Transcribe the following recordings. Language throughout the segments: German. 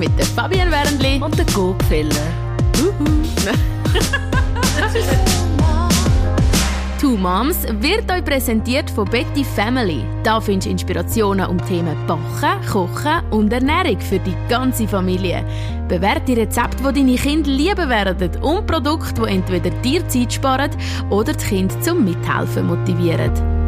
mit der Fabienne Wernli und der Gopfeller. Two Moms wird euch präsentiert von Betty Family. Da findest du Inspirationen um Themen Backen, Kochen und Ernährung für die ganze Familie. Bewährte Rezepte, die deine Kinder lieben werden und Produkte, die entweder dir Zeit sparen oder die Kinder zum Mithelfen motivieren.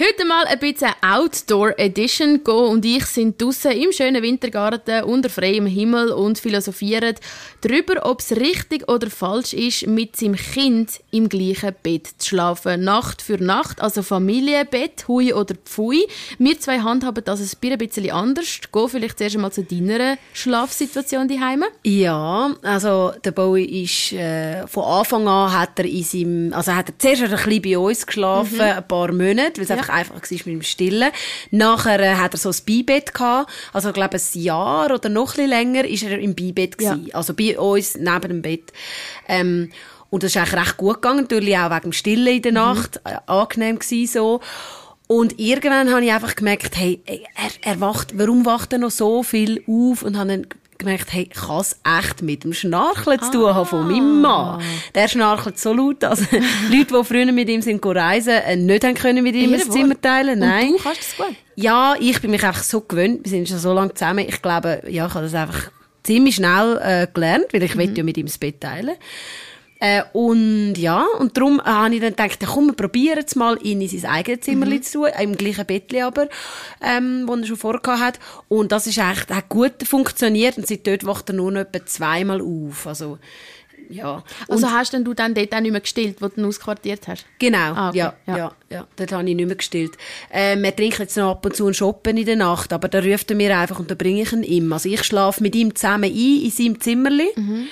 Heute mal ein bisschen Outdoor Edition. Go und ich sind draußen im schönen Wintergarten unter freiem Himmel und philosophieren darüber, ob es richtig oder falsch ist, mit seinem Kind im gleichen Bett zu schlafen. Nacht für Nacht, also Familienbett, Hui oder Pfui. Wir zwei handhaben das ein bisschen anders. Go vielleicht zuerst einmal zu deiner Schlafsituation daheim. Ja, also der Bowie ist äh, von Anfang an hat er in seinem, also hat er zuerst ein bisschen bei uns geschlafen, mhm. ein paar Monate, weil es ja einfach war mit dem Stillen. Nachher äh, hat er so ein Beibett gehabt. Also, ich glaube, ein Jahr oder noch ein bisschen länger ist er im Beibett ja. Also bei uns neben dem Bett. Ähm, und das ist eigentlich recht gut gegangen. Natürlich auch wegen dem Stillen in der mhm. Nacht. Äh, angenehm gewesen, so. Und irgendwann habe ich einfach gemerkt, hey, er, er wacht, warum wacht er noch so viel auf? Und habe dann gemerkt, hey, ich kann es echt mit dem Schnarchen zu tun haben von meinem ah. Mann. Der schnarchelt so laut, dass Leute, die früher mit ihm sind reisen, äh, nicht haben können mit ihm ein Zimmer teilen. Nein. Und du kannst das gut? Ja, ich bin mich einfach so gewöhnt. Wir sind schon so lange zusammen. Ich glaube, ja, ich habe das einfach ziemlich schnell äh, gelernt, weil ich mhm. ja mit ihm das Bett teilen. Äh, und ja, und darum habe ich dann gedacht, komm, wir probieren es mal, ihn in sein eigenes Zimmer mhm. zu tun, im gleichen Bettchen aber, ähm, wo er schon vorher hat. Und das ist echt, hat gut funktioniert und seit dort wacht er nur noch etwa zweimal auf. Also, ja. Also und hast denn du dann dort auch nicht mehr gestillt, wo du ihn ausquartiert hast? Genau, ah, okay. ja, ja, ja, ja. Dort habe ich nicht mehr gestillt. Ähm, wir trinken jetzt noch ab und zu einen Shoppen in der Nacht, aber da ruft er mir einfach und da bringe ich ihn ihm. Also ich schlafe mit ihm zusammen ein, in seinem Zimmerli. Mhm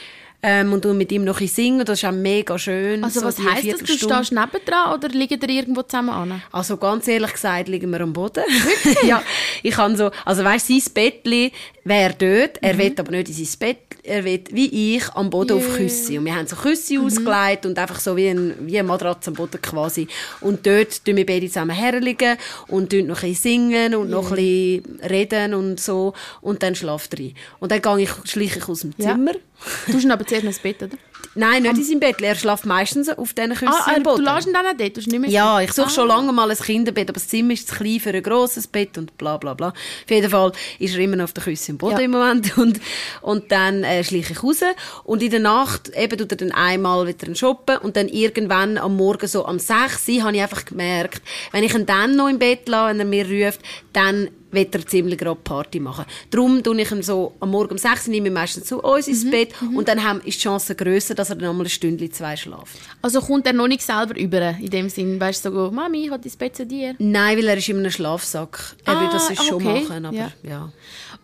ähm, und mit ihm noch ein singen. Das ist auch mega schön. Also so was heisst das? Du stehst nebendran oder liegen ihr irgendwo zusammen an? Also ganz ehrlich gesagt liegen wir am Boden. ja, ich kann so, also weißt, sein Bettli wäre dort, er mhm. will aber nicht in sein Bett, er will wie ich am Boden yeah. auf Küsse. Und wir haben so Küsse mhm. ausgelegt und einfach so wie, ein, wie eine Matratze am Boden quasi. Und dort tun wir beide zusammen herliegen und noch ein singen und yeah. noch ein reden und so. Und dann schlaft er ein. Und dann gehe ich, schleiche ich aus dem Zimmer. Ja. Du hast aber zuerst ins Bett, oder? Nein, nicht in seinem Bett. Er schläft meistens auf diesen Küssen ah, im Boden. Du lässt ihn dann auch dort? Du nicht mehr ja, ich suche ah. schon lange mal ein Kinderbett, aber das Zimmer ist zu klein für ein grosses Bett und bla bla bla. Auf jeden Fall ist er immer noch auf den Küssen im Boden ja. im Moment. Und, und dann äh, schleiche ich raus. Und in der Nacht eben tut er dann einmal wieder shoppen und dann irgendwann am Morgen so am 6 Uhr habe ich einfach gemerkt, wenn ich ihn dann noch im Bett lasse, wenn er mir ruft, dann wird er ziemlich gerade Party machen. Darum tue ich ihn so am Morgen um 6 Uhr nehme ich meistens zu uns ins mhm. Bett mhm. und dann haben, ist die Chance grösser, dass er dann einmal ein Stündchen, zwei schläft. Also kommt er noch nicht selber über, in dem Sinn, weißt du, so, Mami, ich habe ins Bett zu dir? Nein, weil er ist in einem Schlafsack. Er ah, will das okay. schon machen, aber ja. ja.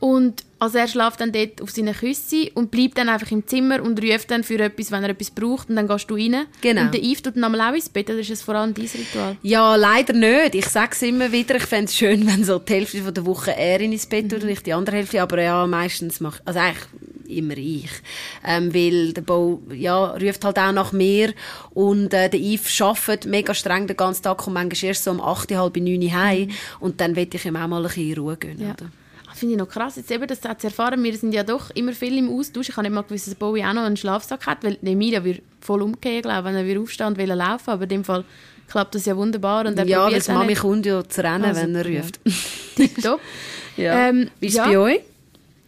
Und also er schläft dann dort auf seinen Küssen und bleibt dann einfach im Zimmer und ruft dann für etwas, wenn er etwas braucht und dann gehst du rein. Genau. Und der Yves tut dann auch ins Bett, oder ist es vor allem dein Ritual? Ja, leider nicht. Ich sage es immer wieder, ich fände es schön, wenn so die Hälfte von der Woche er ins Bett tut mhm. und ich die andere Hälfte, aber ja, meistens macht, also eigentlich immer ich. Ähm, weil der Bau, ja, ruft halt auch nach mir und äh, der Yves arbeitet mega streng den ganzen Tag und manchmal erst so um 8, halb 9 heim mhm. und dann will ich ihm auch mal ein bisschen Ruhe gönnen. Ja. Oder? Finde ich noch krass, jetzt eben das zu erfahren. Wir sind ja doch immer viel im Austausch. Ich habe nicht mal gewusst, dass Bowie auch noch einen Schlafsack hat, weil Emilia würde voll umgehen, glaube wenn er aufsteht und will laufen. Aber in dem Fall klappt das ja wunderbar. Und er ja, das Mami kommt ja zu rennen, also, wenn er ruft. Tipptopp. ja. Ähm, Wie ist es ja. bei euch?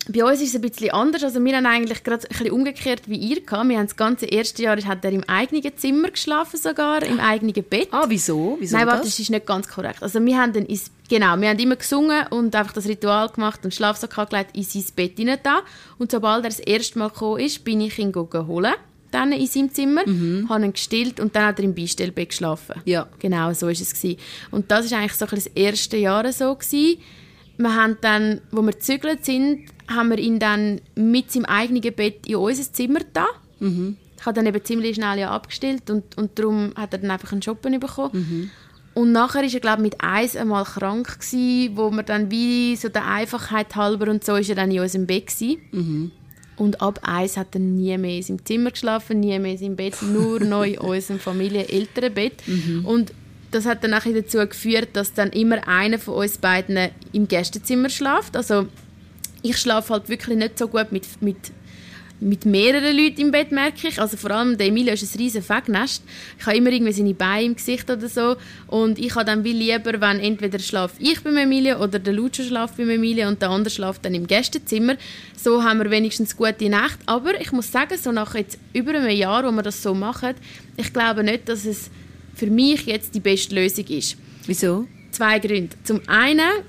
Bei uns ist es ein bisschen anders. Also wir haben eigentlich gerade ein bisschen umgekehrt wie ihr gehabt. Wir haben das ganze erste Jahr hat er im eigenen Zimmer geschlafen sogar, im eigenen Bett. Ah, wieso? wieso Nein, warte, das ist nicht ganz korrekt. Also wir haben dann ins, genau, wir haben immer gesungen und einfach das Ritual gemacht und Schlafsack angelegt in sein Bett hinein da. Und sobald er das erste Mal gekommen ist, bin ich ihn holen dann in seinem Zimmer, mhm. habe ihn gestillt und dann hat er im Beistellbett geschlafen. Ja. Genau, so ist es gewesen. Und das ist eigentlich so das erste Jahr so gewesen. Wir haben dann, wo wir gezügelt sind, haben wir ihn dann mit seinem eigenen Bett in unser Zimmer da. Mhm. Ich habe dann eben ziemlich schnell ja abgestellt und, und darum hat er dann einfach einen Shoppen bekommen. Mhm. Und nachher war er, glaube mit eins einmal krank gewesen, wo wir dann wie so der Einfachheit halber und so ist er dann in unserem Bett Mhm. Und ab eins hat er nie mehr in seinem Zimmer geschlafen, nie mehr in seinem Bett, nur noch in unserem Familienelternbett. Mhm. Und das hat dann nachher dazu geführt, dass dann immer einer von uns beiden im Gästezimmer schlaft. Also ich schlafe halt wirklich nicht so gut mit, mit mit mehreren Leuten im Bett, merke ich. Also vor allem der Emilio ist ein riesiges Fegnest. Ich habe immer irgendwie seine Beine im Gesicht oder so. Und ich habe dann wie lieber, wenn entweder schlafe ich beim Emilio oder der Lucio schlaft beim Emilio und der andere schlaft dann im Gästezimmer. So haben wir wenigstens gute Nacht. Aber ich muss sagen, so nach jetzt über einem Jahr, wo wir das so machen, ich glaube nicht, dass es für mich jetzt die beste Lösung ist. Wieso? Zwei Gründe. Zum einen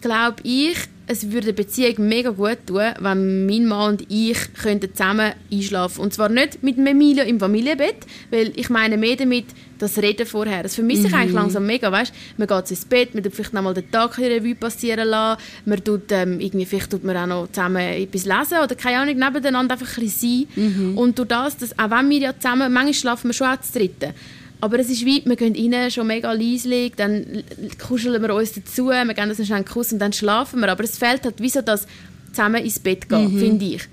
glaube ich, es würde der Beziehung mega gut tun, wenn mein Mann und ich könnten zusammen einschlafen Und zwar nicht mit Emilio im Familienbett, weil ich meine mehr damit das Reden vorher. Das vermisse ich mhm. eigentlich langsam mega, weißt? Man geht ins Bett, man tut vielleicht noch mal den Tag in Revue passieren lassen, man tut, ähm, irgendwie, vielleicht tut man auch noch zusammen etwas lesen oder keine Ahnung, nebeneinander einfach ein bisschen sein. Mhm. Und durch das, dass, auch wenn wir ja zusammen, manchmal schlafen wir schon auch zu dritten, aber es ist wie, wir gehen rein, schon mega leislich, dann kuscheln wir uns dazu, wir geben uns einen Kuss und dann schlafen wir. Aber es fehlt halt, wieso das zusammen ins Bett gehen, mhm. finde ich.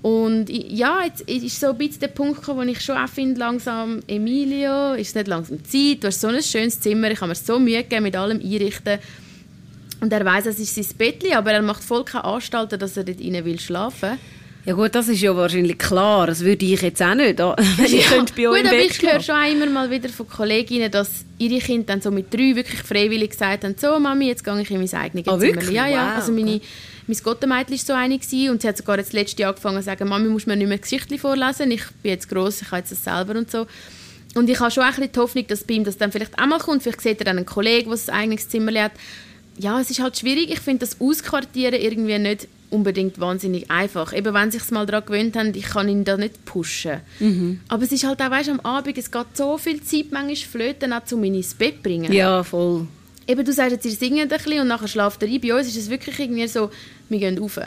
Und ja, jetzt ist so ein bisschen der Punkt gekommen, wo ich schon auch finde, langsam, Emilio, ist es nicht langsam Zeit, du hast so ein schönes Zimmer, ich habe mir so Mühe gegeben mit allem Einrichten. Und er weiß, es ist sein Bettchen, aber er macht voll keine Anstalten, dass er dort rein will schlafen will. Ja gut, das ist ja wahrscheinlich klar. Das würde ich jetzt auch nicht. Wenn ich ja, bei euch gut, aber ich höre schon immer mal wieder von Kolleginnen, dass ihre Kinder dann so mit drei wirklich freiwillig gesagt haben, so Mami, jetzt gehe ich in mein eigenes oh, Zimmer. Wirklich? Ja, ja. Wow, also meine, mein Gottemädchen war so eine gewesen, und sie hat sogar jetzt letztes Jahr angefangen zu sagen, Mami, muss mir nicht mehr Geschichten vorlesen, ich bin jetzt gross, ich kann jetzt das selber und so. Und ich habe schon ein bisschen die Hoffnung, dass bei ihm das dann vielleicht auch mal kommt. Vielleicht sieht er dann einen Kollegen, der ein eigenes Zimmer hat. Ja, es ist halt schwierig. Ich finde das Ausquartieren irgendwie nicht unbedingt wahnsinnig einfach. Eben, wenn sie sich mal daran gewöhnt haben, ich kann ihn da nicht pushen. Mhm. Aber es ist halt auch, weißt, am Abend, es geht so viel Zeit manchmal flöten, auch um ihn ins Bett bringen. Ja, voll. Eben, du sagst jetzt, ihr singt ein bisschen und nachher schlaft er ein. Bei uns ist es wirklich irgendwie so, wir gehen rauf.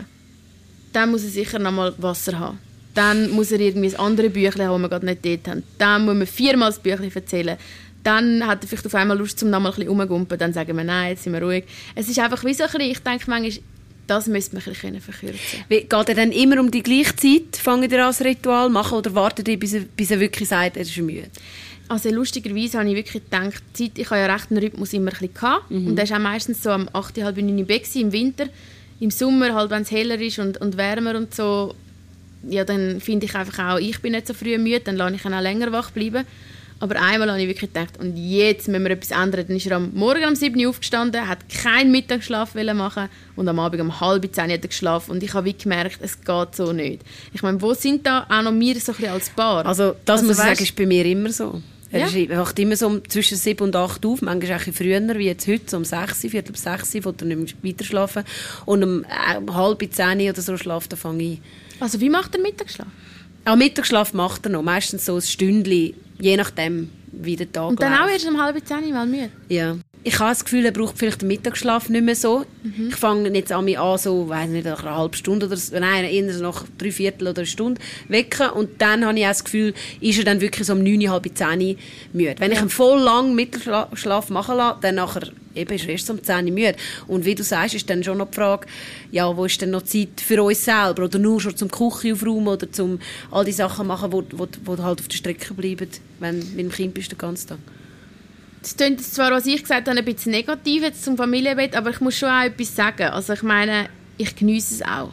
Dann muss er sicher noch mal Wasser haben. Dann muss er irgendwie ein anderes Büchlein haben, das wir gerade nicht dort haben. Dann muss man viermal das Büchlein erzählen. Dann hat er vielleicht auf einmal Lust, zum noch mal ein bisschen rumgumpen. Dann sagen wir, nein, jetzt sind wir ruhig. Es ist einfach wie so ein bisschen, ich denke manchmal, das müsste man ein bisschen verkürzen Wie, Geht er dann immer um die gleiche Zeit, fangen ihr als Ritual machen oder wartet ihr, bis er, bis er wirklich sagt, er ist müde? Also lustigerweise habe ich wirklich gedacht, Zeit, ich habe ja recht einen Rhythmus immer ein bisschen gehabt. Mhm. und der ist auch meistens so am 8, halb 9 im Bett im Winter. Im Sommer, halt, wenn es heller ist und, und wärmer und so, ja, dann finde ich einfach auch, ich bin nicht so früh müde, dann lasse ich ihn auch länger wach bleiben. Aber einmal habe ich wirklich gedacht, und jetzt müssen wir etwas ändern. Dann ist er am Morgen um 7 Uhr aufgestanden, hat keinen Mittagsschlaf machen und am Abend um halb 10 hat er geschlafen. Und ich habe wie gemerkt, es geht so nicht. Ich meine, wo sind da auch noch wir so ein als Paar? Also das also, muss ich sagen, ist bei mir immer so. Er ja. wacht immer so zwischen 7 und 8 auf, manchmal auch früher, wie jetzt heute, so um 6, Viertel bis 6, will er nicht mehr weiter schlafen. Und um äh, halb 10 oder so schlaft er, fange ich. Also wie macht er Mittagsschlaf? Auch Mittagsschlaf macht er noch, meistens so ein Stündchen je nachdem, wie der Tag Und dann läuft. auch erst um halb zehn, weil müde? Ja. Ich habe das Gefühl, er braucht vielleicht den Mittagsschlaf nicht mehr so. Mhm. Ich fange jetzt an, mich an, so, weiß nicht, nach einer halben Stunde oder so, nein, eher nach drei Viertel oder eine Stunde wecken. Und dann habe ich auch das Gefühl, ist er dann wirklich so um neun, halb zehn müde. Wenn ja. ich einen voll langen Mittagsschlaf machen lasse, dann nachher eben ist er erst um 10 Uhr müde. Und wie du sagst, ist dann schon noch die Frage, ja, wo ist denn noch Zeit für uns selber? Oder nur schon zum Küche aufräumen oder zum all die Sachen machen, wo, wo, wo halt auf der Strecke bleiben, wenn du mit dem Kind bist den ganzen Tag. Das klingt zwar, was ich gesagt habe, ein bisschen negativ jetzt zum Familienbett, aber ich muss schon auch etwas sagen. Also ich meine, ich genieße es auch.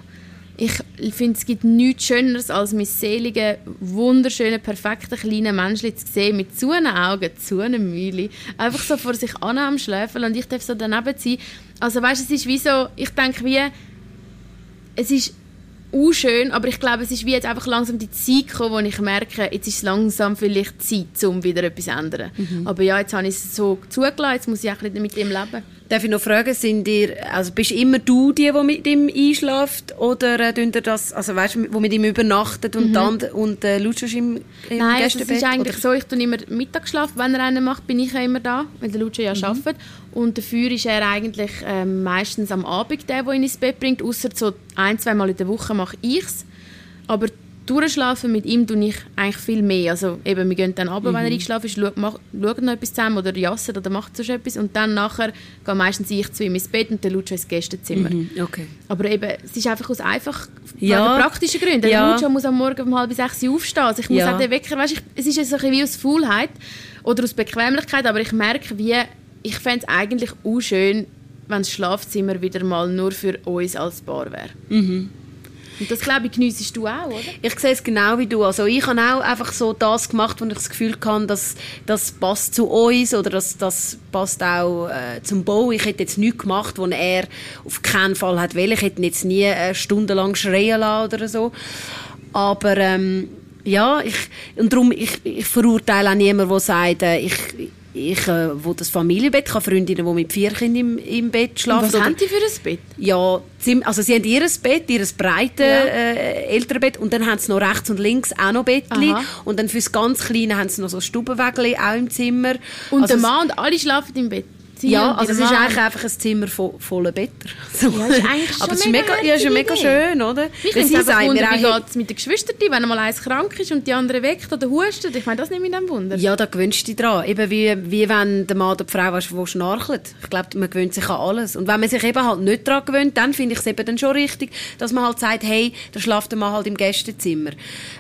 Ich finde, es gibt nichts Schöneres, als mein seligen, wunderschönen, perfekten kleinen Menschen zu sehen, mit zu einem Augen, zu einem Mühle, einfach so vor sich an am Schläfeln und ich darf so daneben sein. Also weißt, es ist wie so, ich denke wie, es ist auch schön, aber ich glaube, es ist wie jetzt einfach langsam die Zeit gekommen, wo ich merke, jetzt ist langsam vielleicht Zeit, um wieder etwas zu ändern. Mhm. Aber ja, jetzt habe ich es so zugelassen, jetzt muss ich auch ein bisschen mit dem leben. Darf ich noch fragen, sind ihr, also bist immer du die, die mit ihm einschläft oder äh, ihr das, also weißt du, wo mit ihm übernachtet und mhm. dann und äh, lutschst im, im Nein, also es ist eigentlich oder? so, ich tue immer Mittagsschlaf, wenn er einen macht, bin ich ja immer da, weil der Lutscher ja mhm. arbeitet und dafür ist er eigentlich äh, meistens am Abend der, der ihn ins Bett bringt, außer so ein, zwei Mal in der Woche mache ich es, aber durchschlafen mit ihm tue ich eigentlich viel mehr. Also eben, wir gehen dann runter, mhm. wenn er mhm. eingeschlafen ist, schauen, mach, schauen noch etwas zusammen oder jassen oder macht sonst etwas und dann nachher gehe meistens ich zu ihm ins Bett und der Lucio ins Gästezimmer. Mhm. Okay. Aber eben, es ist einfach aus einfach ja. praktischen Gründen. Ja. Der Lucio muss am Morgen um halb sechs aufstehen. Also ich muss ja. auch den Wecker, weißt, ich, es ist so ein bisschen wie aus Faulheit oder aus Bequemlichkeit, aber ich merke, wie, ich fände es eigentlich auch schön, wenn das Schlafzimmer wieder mal nur für uns als Paar wäre. Mhm. Und das, glaube ich, geniessest du auch, oder? Ich sehe es genau wie du. Also ich habe auch einfach so das gemacht, wo ich das Gefühl hatte, dass das passt zu uns oder dass das passt auch äh, zum Bau. Ich hätte jetzt nichts gemacht, wo er auf keinen Fall hat wollen. Ich hätte ihn jetzt nie äh, stundenlang schreien lassen oder so. Aber ähm, ja, ich, und darum, ich, ich verurteile auch niemanden, der sagt, äh, ich, ich äh, wo das Familienbett, ich habe Freundinnen, die mit vier Kindern im, im Bett schlafen. Und was haben die für ein Bett? Ja, also sie haben ihr Bett, ihr breites Ja. äh, Elternbett und dann haben sie noch rechts und links auch noch Bettli Aha. und dann fürs ganz Kleine haben sie noch so Stubenwägel auch im Zimmer. Und also der Mann und alle schlafen im Bett. Ja, also es ist eigentlich einfach ein Zimmer vo voller Better. So. Ja, ist eigentlich schon Aber es ist mega ja, ist mega schön, oder? Weil nimmt sie einfach Wunder, wie geht es mit den Geschwistern, wenn mal eins krank ist und die andere weckt oder hustet. Ich meine, das nimmt mich dann Wunder. Ja, da gewöhnst du dich dran. Eben wie, wie wenn der Mann oder die Frau ist, die schnarchelt. Ich glaube, man gewöhnt sich an alles. Und wenn man sich eben halt nicht dran gewöhnt, dann finde ich es eben dann schon richtig, dass man halt sagt, hey, da schlaft der Mann halt im Gästezimmer.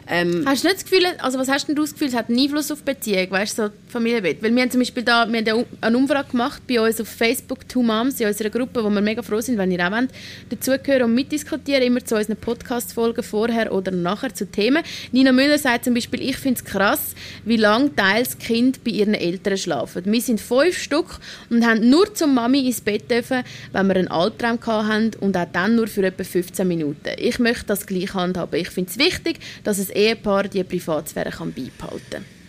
Ähm, Hast du nicht das Gefühl, also was hast denn du das Gefühl, es hat einen Einfluss auf die Beziehung, weißt du, so Familienbett? Weil wir haben zum Beispiel da, wir haben eine Umfrage gemacht bei uns auf Facebook, Two Moms, in unserer Gruppe, wo wir mega froh sind, wenn ihr auch wollt, dazugehören und mitdiskutieren, immer zu unseren Podcast-Folgen vorher oder nachher zu Themen. Nina Müller sagt zum Beispiel, ich finde es krass, wie lange teils Kind bei ihren Eltern schlafen. Wir sind fünf Stück und haben nur zum Mami ins Bett dürfen, wenn wir einen Albtraum hatten und auch dann nur für etwa 15 Minuten. Ich möchte das gleich handhaben. Ich finde es wichtig, dass ein Ehepaar die Privatsphäre kann beibehalten kann.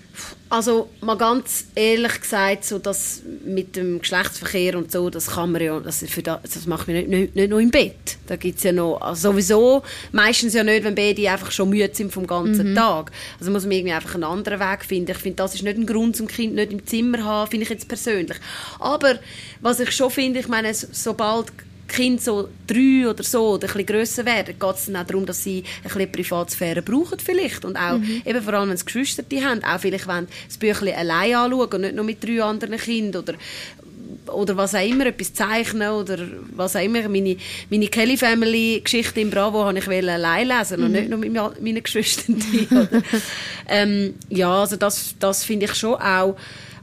Also mal ganz ehrlich gesagt, so das mit dem Geschlechtsverkehr und so, das kann man ja, das, für das, das macht man nicht, nicht, nicht nur im Bett. Da gibt's ja noch, also sowieso meistens ja nicht, wenn beide einfach schon müde sind vom ganzen Tag. Also muss man irgendwie einfach einen anderen Weg finden. Ich finde, das ist nicht ein Grund, zum Kind nicht im Zimmer zu haben, finde ich jetzt persönlich. Aber was ich schon finde, ich meine, so- sobald Kinder so drei oder so oder ein bisschen grösser werden, geht es dann auch darum, dass sie ein bisschen Privatsphäre brauchen vielleicht. Und auch, eben vor allem, wenn sie Geschwister haben, auch vielleicht wollen das Büchlein allein anschauen und nicht nur mit drei anderen Kindern oder oder was auch immer, etwas zeichnen oder was auch immer. Meine, meine Kelly Family Geschichte in Bravo habe ich allein lesen und nicht nur mit me- meinen Geschwistern. ähm, ja, also das, das finde ich schon auch.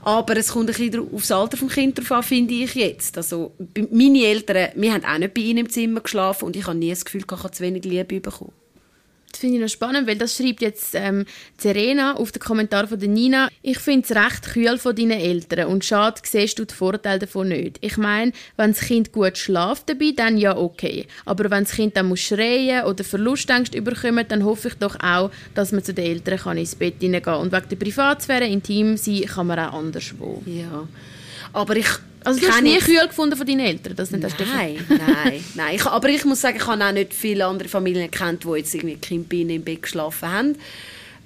Aber es kommt ein bisschen aufs Alter des Kindes drauf an, finde ich jetzt. Also, meine Eltern, wir haben auch nicht bei ihnen im Zimmer geschlafen und ich habe nie das Gefühl, ich habe zu wenig Liebe bekommen. Das finde ich noch spannend, weil das schreibt jetzt ähm, Serena auf den Kommentar von der Nina. Ich finde es recht kühl von deinen Eltern und schade siehst du die Vorteile davon nicht. Ich meine, wenn das Kind gut schlaft dabei, dann ja okay. Aber wenn das Kind dann muss schreien oder Verlustängste überkommt, dann hoffe ich doch auch, dass man zu den Eltern kann ins Bett hineingehen kann. Und wegen der Privatsphäre, intim sein, kann man auch anderswo. Ja. Aber ich Also du hast nie kühl gefunden von deinen Eltern? Das nicht, Nein, nein, nein. Ich, aber ich muss sagen, ich habe auch nicht viele andere Familien kennt, die jetzt irgendwie Kind bei ihnen im Bett geschlafen haben.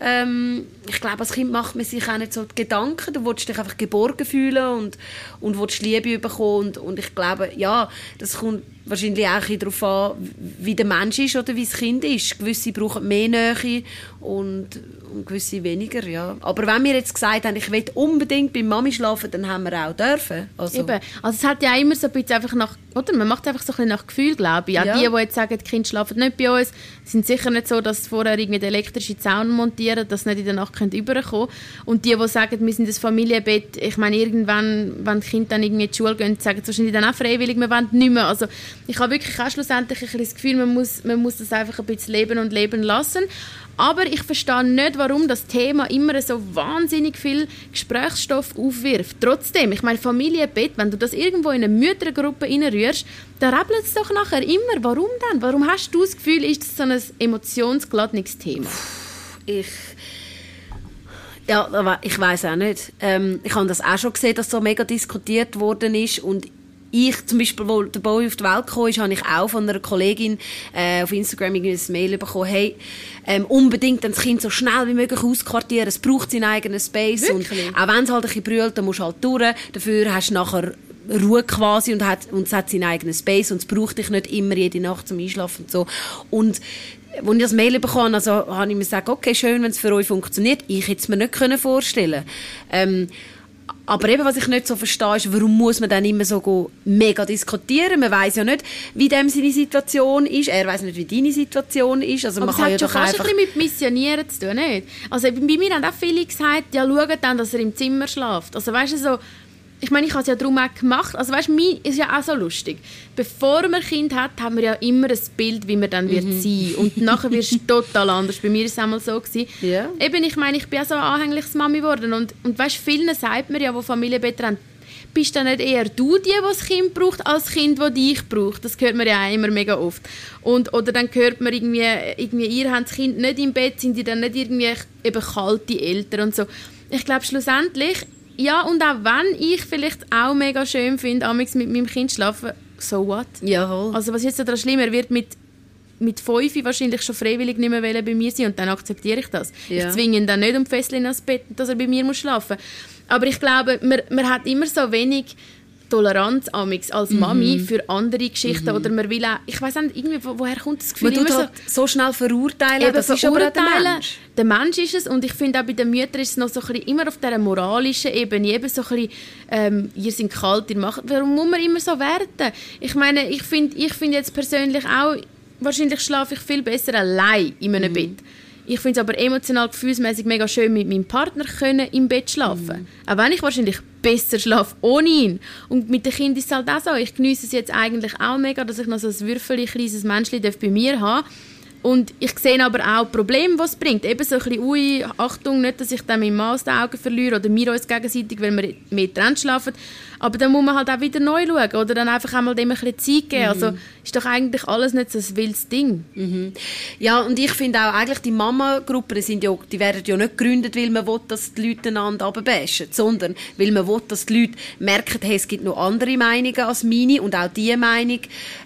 Ähm, ich glaube, als Kind macht man sich auch nicht so die Gedanken. Du willst dich einfach geborgen fühlen und, und willst Liebe bekommen. Und, und ich glaube, ja, das kommt wahrscheinlich auch ein darauf an, wie der Mensch ist oder wie das Kind ist. Gewisse brauchen mehr Nähe und, und gewisse weniger, ja. Aber wenn wir jetzt gesagt haben, ich will unbedingt bei Mami schlafen, dann haben wir auch dürfen. Also, Eben. Also es hat ja immer so ein bisschen einfach nach, oder? Man macht einfach so ein bisschen nach Gefühl, glaube ich. Auch Ja. die, die jetzt sagen, die Kinder schlafen nicht bei uns, sind sicher nicht so, dass sie vorher irgendwie den elektrischen Zaun montieren, dass sie nicht in der Nacht können rüberkommen Und die, die sagen, wir sind das Familienbett, ich meine, irgendwann, wenn die Kinder dann irgendwie in die Schule gehen, sagen sie wahrscheinlich dann auch freiwillig, wir wollen nicht mehr. Also ich habe wirklich auch schlussendlich ein das Gefühl, man muss, man muss das einfach ein bisschen leben und leben lassen. Aber ich verstehe nicht, warum das Thema immer so wahnsinnig viel Gesprächsstoff aufwirft. Trotzdem, ich meine, Familienbett, wenn du das irgendwo in eine Müttergruppe reinrührst, dann rappelt es doch nachher immer. Warum denn? Warum hast du das Gefühl, ist das so ein emotionsgeladenes Thema? ich ja, ich weiß auch nicht. Ähm, ich habe das auch schon gesehen, dass so mega diskutiert worden ist und ich zum Beispiel, wo der Boy auf die Welt gekommen ist, habe ich auch von einer Kollegin äh, auf Instagram irgendwie ein Mail bekommen, hey, ähm, unbedingt das Kind so schnell wie möglich ausquartieren, es braucht seinen eigenen Space Wirklich? und auch wenn es halt ein bisschen brüllt, dann musst du halt durch, dafür hast du nachher Ruhe quasi und, hat, und es hat seinen eigenen Space und es braucht dich nicht immer jede Nacht zum Einschlafen und so. Und als ich das Mail bekommen also habe ich mir gesagt, okay, schön, wenn es für euch funktioniert. Ich hätte es mir nicht können vorstellen ähm, Aber eben, was ich nicht so verstehe, ist, warum muss man dann immer so mega diskutieren? Man weiß ja nicht, wie dem seine Situation ist. Er weiß nicht, wie deine Situation ist. Also Aber man kann hat ja schon doch einfach... ein bisschen mit Missionieren zu tun, nicht? Also bei mir haben auch viele gesagt, ja, schaut dann, dass er im Zimmer schläft. Also weißt du, so... Ich meine, ich habe es ja darum auch gemacht. Also weißt mein ist ja auch so lustig. Bevor man ein Kind hat, haben wir ja immer ein Bild, wie man dann wird Mhm. sein. Und nachher wirst du total anders. Bei mir war es einmal so. Gewesen. Ja. Eben, ich meine, ich bin ja so eine anhängliches Mami geworden. Und, und weißt du, vielen sagt man ja, die Familienbett haben, bist dann nicht eher du die, die das Kind braucht, als das Kind, das dich braucht. Das hört man ja auch immer mega oft. Und, oder dann hört man irgendwie, irgendwie, ihr habt das Kind nicht im Bett, sind die dann nicht irgendwie eben kalte Eltern und so. Ich glaube schlussendlich, ja, und auch wenn ich vielleicht auch mega schön finde, mit meinem Kind schlafen, so what? Ja, voll. Also was ist jetzt daran schlimm? Er wird mit mit fünf wahrscheinlich schon freiwillig nicht mehr bei mir sein und dann akzeptiere ich das. Ja. Ich zwinge ihn dann nicht um Fesseln ans Bett, dass er bei mir muss schlafen. Aber ich glaube, man, man hat immer so wenig Toleranz amix als Mhm. Mami für andere Geschichten oder man will auch, ich weiß nicht, irgendwie, wo, woher kommt das Gefühl? man immer halt so schnell verurteilen, Eben das ist aber der verurteilen. Mensch. Der Mensch ist es und ich finde auch bei den Müttern ist es noch so ein bisschen, immer auf dieser moralischen Ebene, eben so ein bisschen, ähm, ihr seid kalt, ihr macht, warum muss man immer so werten? Ich meine, ich finde ich find jetzt persönlich auch, wahrscheinlich schlafe ich viel besser allein in einem Bett. Ich finde es aber emotional, gefühlsmäßig mega schön, mit meinem Partner können im Bett schlafen. Auch wenn ich wahrscheinlich besser schlafe ohne ihn. Und mit den Kindern ist es halt auch so. Ich genieße es jetzt eigentlich auch mega, dass ich noch so ein Würfel, kleines Menschchen bei mir haben und ich sehe aber auch Probleme, die es bringt. Eben so ein bisschen, ui, Achtung, nicht, dass ich dann meinen Mann aus den Augen verliere oder wir uns gegenseitig, weil wir mehr getrennt schlafen. Aber dann muss man halt auch wieder neu schauen oder dann einfach einmal dem ein bisschen Zeit geben. Also ist doch eigentlich alles nicht so ein wildes Ding. Ja, und ich finde auch, eigentlich die Mama-Gruppen, sind ja, die werden ja nicht gegründet, weil man will, dass die Leute einander runterbashen, sondern weil man will, dass die Leute merken, hey, es gibt noch andere Meinungen als meine und auch diese Meinung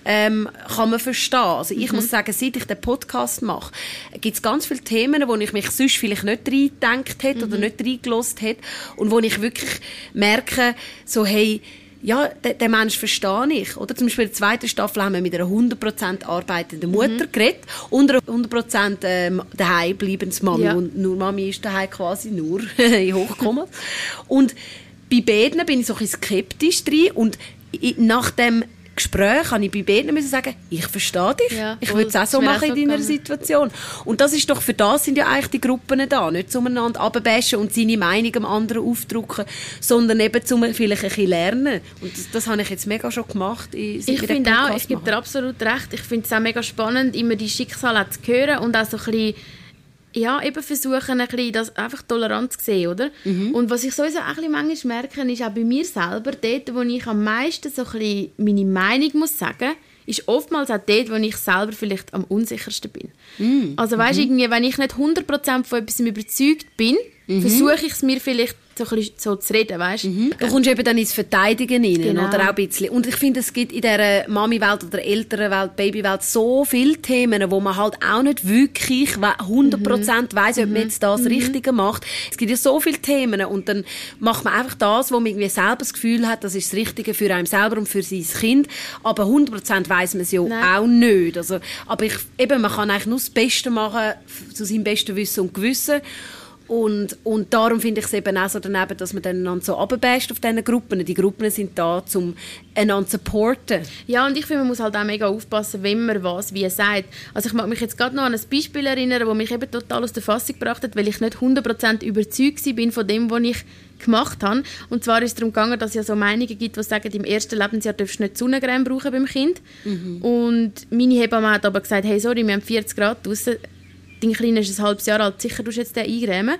ähm, kann man verstehen. Also ich muss sagen, seit ich den Podcast mache, gibt es ganz viele Themen, wo ich mich sonst vielleicht nicht reingedacht hätte oder nicht reingelassen hätte und wo ich wirklich merke, so hey, ja, den, den Mensch verstehe ich. Oder? Zum Beispiel in der zweiten Staffel haben wir mit einer 100% arbeitenden Mutter geredet und einer 100% ähm, daheim bleibenden Mami. Ja. Und nur Mami ist daheim quasi nur in Hochkomma. und bei beiden bin ich so ein bisschen skeptisch drin und nach dem Gespräch habe ich bei beiden müssen sagen, ich verstehe dich. Ja, ich würde es auch so machen auch in deiner. Situation. Und das ist doch, für das sind ja eigentlich die Gruppen da. Nicht zueinander abbashen und seine Meinung dem anderen aufdrücken, sondern eben zum vielleicht ein bisschen lernen. Und das, das habe ich jetzt mega schon gemacht. in- Ich finde auch, ich gebe dir absolut recht. Ich finde es auch mega spannend, immer die Schicksale zu hören und auch so ein bisschen, ja, eben versuchen, ein bisschen das einfach tolerant zu sehen, oder? Mhm. Und was ich sowieso auch ein bisschen manchmal merke, ist auch bei mir selber, dort, wo ich am meisten so ein bisschen meine Meinung muss sagen, ist oftmals auch dort, wo ich selber vielleicht am unsichersten bin. Mhm. Also weißt, irgendwie, wenn ich nicht 100% von etwas überzeugt bin, Mhm. versuche ich es mir vielleicht so, ein bisschen so zu reden, weißt? Du kommst eben dann ins Verteidigen rein, Genau. oder auch ein bisschen. Und ich finde, es gibt in dieser Mami-Welt oder Elternwelt, Baby-Welt so viele Themen, wo man halt auch nicht wirklich we- 100% weiss, ob man jetzt das Richtige macht. Es gibt ja so viele Themen und dann macht man einfach das, wo man irgendwie selber das Gefühl hat, das ist das Richtige für einen selber und für sein Kind. Aber 100% weiss man es ja Nein. auch nicht. Also, aber ich, eben, man kann eigentlich nur das Beste machen, zu seinem besten Wissen und Gewissen. Und, und darum finde ich es eben auch so daneben, dass man dann einander so runterbasht auf diesen Gruppen. Die Gruppen sind da, um einander zu supporten. Ja, und ich finde, man muss halt auch mega aufpassen, wenn man was wie sagt. Also ich mag mich jetzt gerade noch an ein Beispiel erinnern, das mich eben total aus der Fassung gebracht hat, weil ich nicht 100% überzeugt bin von dem, was ich gemacht habe. Und zwar ist es darum gegangen, dass es ja so Meinungen gibt, die sagen, im ersten Lebensjahr darfst du nicht Sonnencreme brauchen beim Kind. Und meine Hebamme hat aber gesagt, hey, sorry, wir haben 40 Grad draussen, dein Kleiner ist ein halbes Jahr alt, sicher du jetzt den eingrämen.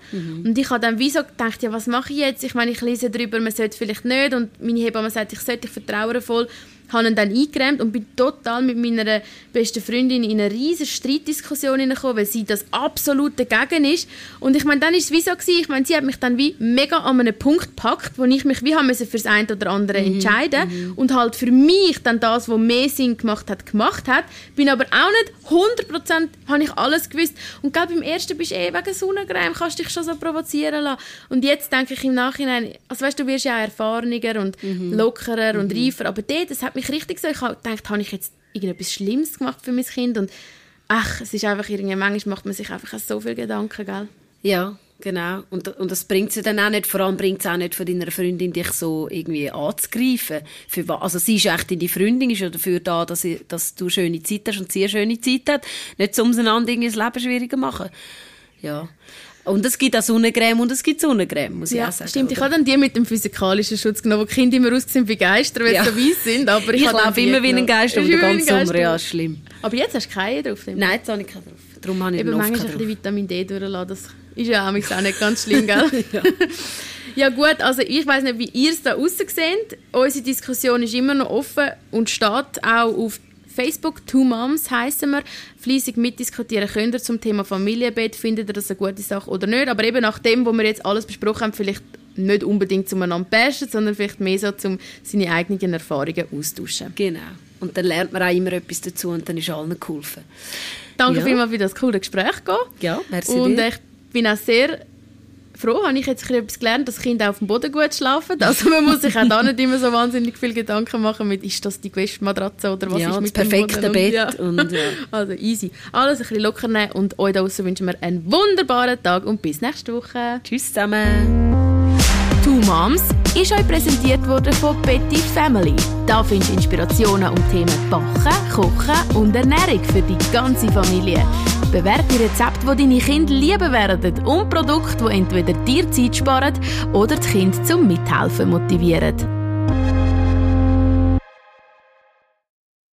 Und ich habe dann wie so gedacht, ja, was mache ich jetzt? Ich meine, ich lese darüber, man sollte vielleicht nicht. Und meine Hebamme sagt, ich sollte, ich vertraue voll. Habe ihn dann eingerämt und bin total mit meiner besten Freundin in eine riesige Streitdiskussion hineingekommen, weil sie das absolut dagegen ist. Und ich meine, dann ist es wie so gewesen, ich meine, sie hat mich dann wie mega an einen Punkt gepackt, wo ich mich wie haben müssen für das eine oder andere entscheiden und halt für mich dann das, was mehr Sinn gemacht hat, gemacht hat. Bin aber auch nicht 100% habe ich alles gewusst. Und gerade beim ersten bist du eh wegen Sonnencreme, kannst dich schon so provozieren lassen. Und jetzt denke ich im Nachhinein, also weißt du, du wirst ja auch erfahrener und lockerer und reifer, aber dort, das hat mich richtig so, ich habe gedacht, habe ich jetzt irgendetwas Schlimmes gemacht für mein Kind und ach, es ist einfach irgendwie, manchmal macht man sich einfach so viel Gedanken, gell? Ja. Genau. Und, und das bringt sie dann auch nicht, vor allem bringt es auch nicht von deiner Freundin, dich so irgendwie anzugreifen. Für, also sie ist echt deine Freundin, ist ja dafür da, dass, sie, dass du schöne Zeit hast und sie eine schöne Zeit hat. Nicht um einander das Leben schwieriger machen. Ja. Und es gibt auch Sonnencreme und es gibt Sonnencreme, muss ja, ich auch sagen. Stimmt, oder? ich habe dann die mit dem physikalischen Schutz genommen, wo die Kinder immer aussehen wie Geister, wenn ja. sie so weiss sind. Aber ich, ich laufe immer wie ein Geist um den ganzen Sommer, ja, schlimm. Aber jetzt hast du keine drauf? Nein, jetzt habe ich keine drauf. Darum habe ich Eben manchmal ein bisschen Vitamin D durchlassen, das ist ja auch nicht ganz schlimm, gell? ja. ja. gut, also ich weiß nicht, wie ihr es da aussen seht. Unsere Diskussion ist immer noch offen und steht auch auf Facebook, Two Moms heißen wir, fleissig mitdiskutieren könnt ihr zum Thema Familienbett, findet ihr das eine gute Sache oder nicht, aber eben nach dem, was wir jetzt alles besprochen haben, vielleicht nicht unbedingt zueinander bashen, sondern vielleicht mehr so, um seine eigenen Erfahrungen austauschen. Genau. Und dann lernt man auch immer etwas dazu und dann ist allen geholfen. Danke ja. vielmals für das coole Gespräch. Ja, merci Und ich bin auch sehr froh, habe ich jetzt etwas gelernt, dass Kinder auf dem Boden gut schlafen. Also man muss sich auch da nicht immer so wahnsinnig viel Gedanken machen mit, ist das die Matratze oder was ja, ist mit das perfekte Bett. Ja. Und, ja. Also easy. Alles ein bisschen locker nehmen und euch da draussen wünschen wir einen wunderbaren Tag und bis nächste Woche. Tschüss zusammen. Two Moms ist euch präsentiert worden von Betty Family. Da findest du Inspirationen um Themen Backen, Kochen und Ernährung für die ganze Familie. Bewährte Rezepte, die deine Kinder lieben werden und Produkte, die entweder dir Zeit sparen oder das Kind zum Mithelfen motivieren.